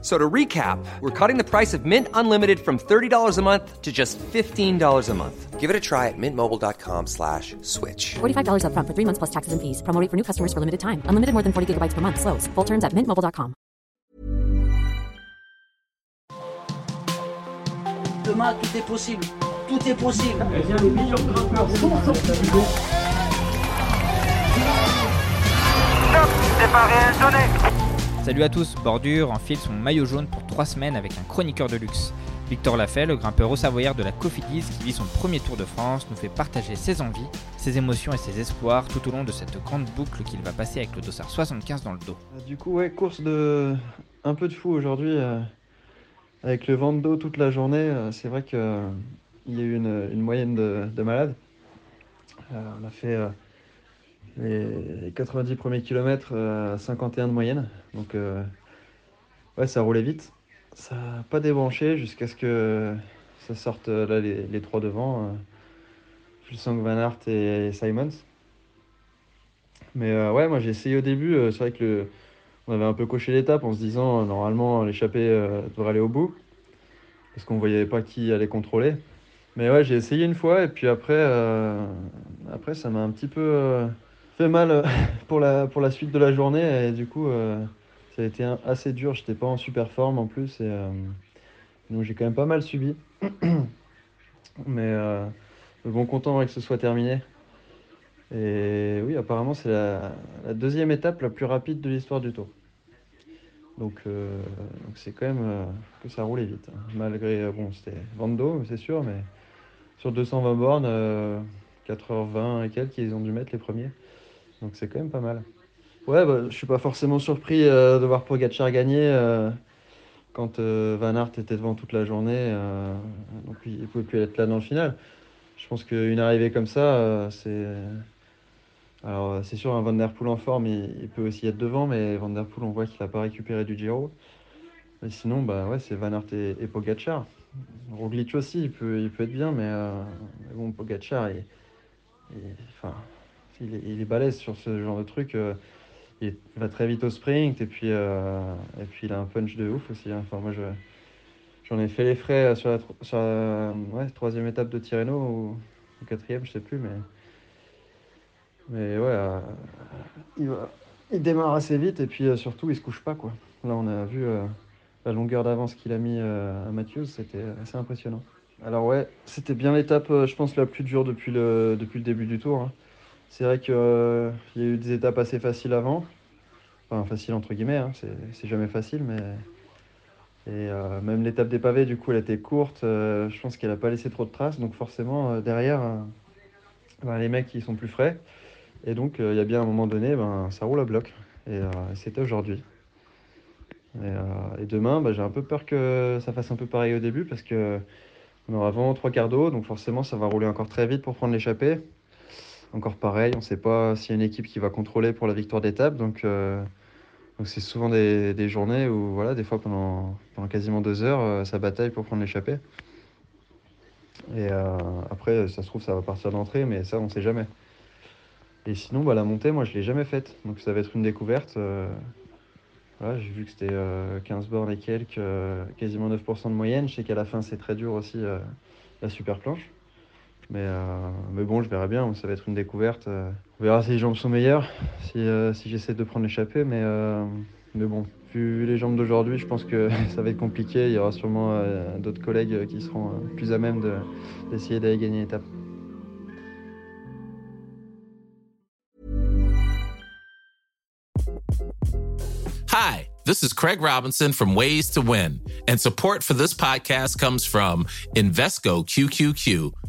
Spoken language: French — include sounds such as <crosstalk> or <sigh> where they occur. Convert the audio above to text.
So to recap, we're cutting the price of Mint Unlimited from $30 a month to just $15 a month. Give it a try at mintmobile.com slash switch. $45 upfront for three months plus taxes and fees. Promo rate for new customers for limited time. Unlimited more than 40 gigabytes per month. Slows. Full terms at mintmobile.com. Demain, tout est possible. Tout est possible. Salut à tous, Bordure enfile son maillot jaune pour 3 semaines avec un chroniqueur de luxe. Victor Lafay, le grimpeur au Savoyard de la Cofidis qui vit son premier Tour de France, nous fait partager ses envies, ses émotions et ses espoirs tout au long de cette grande boucle qu'il va passer avec le dossard 75 dans le dos. Du coup, ouais, course de un peu de fou aujourd'hui. euh, avec le vent de dos toute la journée, euh, c'est vrai qu'il y a eu une, moyenne de, de malades. Euh, on a fait euh, les, les 90 premiers kilomètres euh, à 51 de moyenne. Donc, euh, ouais, ça roulait vite. Ça n'a pas débranché jusqu'à ce que ça sorte euh, là, les, trois devant. Fulsang, Van Aert et Simons. Mais ouais, moi j'ai essayé au début. c'est vrai que on avait un peu coché l'étape en se disant normalement l'échappée devrait aller au bout. Parce qu'on voyait pas qui allait contrôler. Mais ouais, j'ai essayé une fois et puis après, après ça m'a un petit peu fait mal euh, <laughs> pour la, pour la suite de la journée. Et du coup, euh, ça a été assez dur. J'étais pas en super forme en plus. Et, euh, donc j'ai quand même pas mal subi. <clears throat> Mais bon, content que ce soit terminé. Et oui, apparemment, c'est la, deuxième étape la plus rapide de l'histoire du Tour. Donc, c'est quand même que ça roulait vite. hein. Malgré, bon, c'était Vando, c'est sûr, mais sur 220 bornes, euh, 4h20 et quelques, ils ont dû mettre les premiers. Donc c'est quand même pas mal. Ouais, bah, je suis pas forcément surpris euh, de voir Pogacar gagner euh, quand euh, Van Aert était devant toute la journée. donc il ne pouvait plus être là dans le final. Je pense qu'une arrivée comme ça, c'est. Alors, c'est sûr, un Van Der Poel en forme, il, peut aussi être devant, mais Van Der Poel, on voit qu'il n'a pas récupéré du Giro. Mais sinon, bah ouais, c'est Van Aert et, et Pogacar. Roglic aussi, il peut, il peut être bien, mais, mais bon, Pogacar, il, il- enfin, il, est, il balèze sur ce genre de truc. euh, il va très vite au sprint, et puis, euh, et puis il a un punch de ouf aussi. hein. Enfin, moi, je, j'en ai fait les frais euh, sur la, troisième étape de Tirreno, ou, ou quatrième, je sais plus, mais. Mais ouais, il, démarre assez vite et puis surtout il se couche pas quoi. Là on a vu la longueur d'avance qu'il a mis à Matthews, c'était assez impressionnant. Alors ouais, c'était bien l'étape, je pense la plus dure depuis le depuis le début du tour. hein. C'est vrai qu'il y a eu des étapes assez faciles avant, enfin faciles entre guillemets, hein, c'est jamais facile, mais et euh, même l'étape des pavés du coup elle était courte. euh, je pense qu'elle a pas laissé trop de traces, donc forcément euh, derrière, euh, ben, les mecs ils sont plus frais. Et donc, euh, il y a bien un moment donné, ben, ça roule à bloc. Et euh, c'était aujourd'hui. Et, euh, et demain, ben, j'ai un peu peur que ça fasse un peu pareil au début parce que on aura vraiment trois quarts d'eau. Donc, forcément, ça va rouler encore très vite pour prendre l'échappée. Encore pareil, on ne sait pas s'il y a une équipe qui va contrôler pour la victoire d'étape. Donc, euh, c'est souvent des, journées où, voilà, des fois pendant, quasiment deux heures, euh, ça bataille pour prendre l'échappée. Et euh, après, ça se trouve, ça va partir d'entrée, mais ça, on ne sait jamais. Et sinon, bah, la montée, moi, je l'ai jamais faite. Donc ça va être une découverte. j'ai vu que c'était euh, 15 bornes et quelques, quasiment 9% de moyenne. Je sais qu'à la fin, c'est très dur aussi, la super planche. Mais, euh, mais bon, je verrai bien. Ça va être une découverte. euh. On verra si les jambes sont meilleures, si, euh, si j'essaie de prendre l'échappée. Mais, mais bon, vu les jambes d'aujourd'hui, je pense que <laughs> ça va être compliqué. Il y aura sûrement d'autres collègues qui seront plus à même de- d'essayer d'aller gagner l'étape. Hi, this is Craig Robinson from Ways to Win, and support for this podcast comes from Invesco QQQ,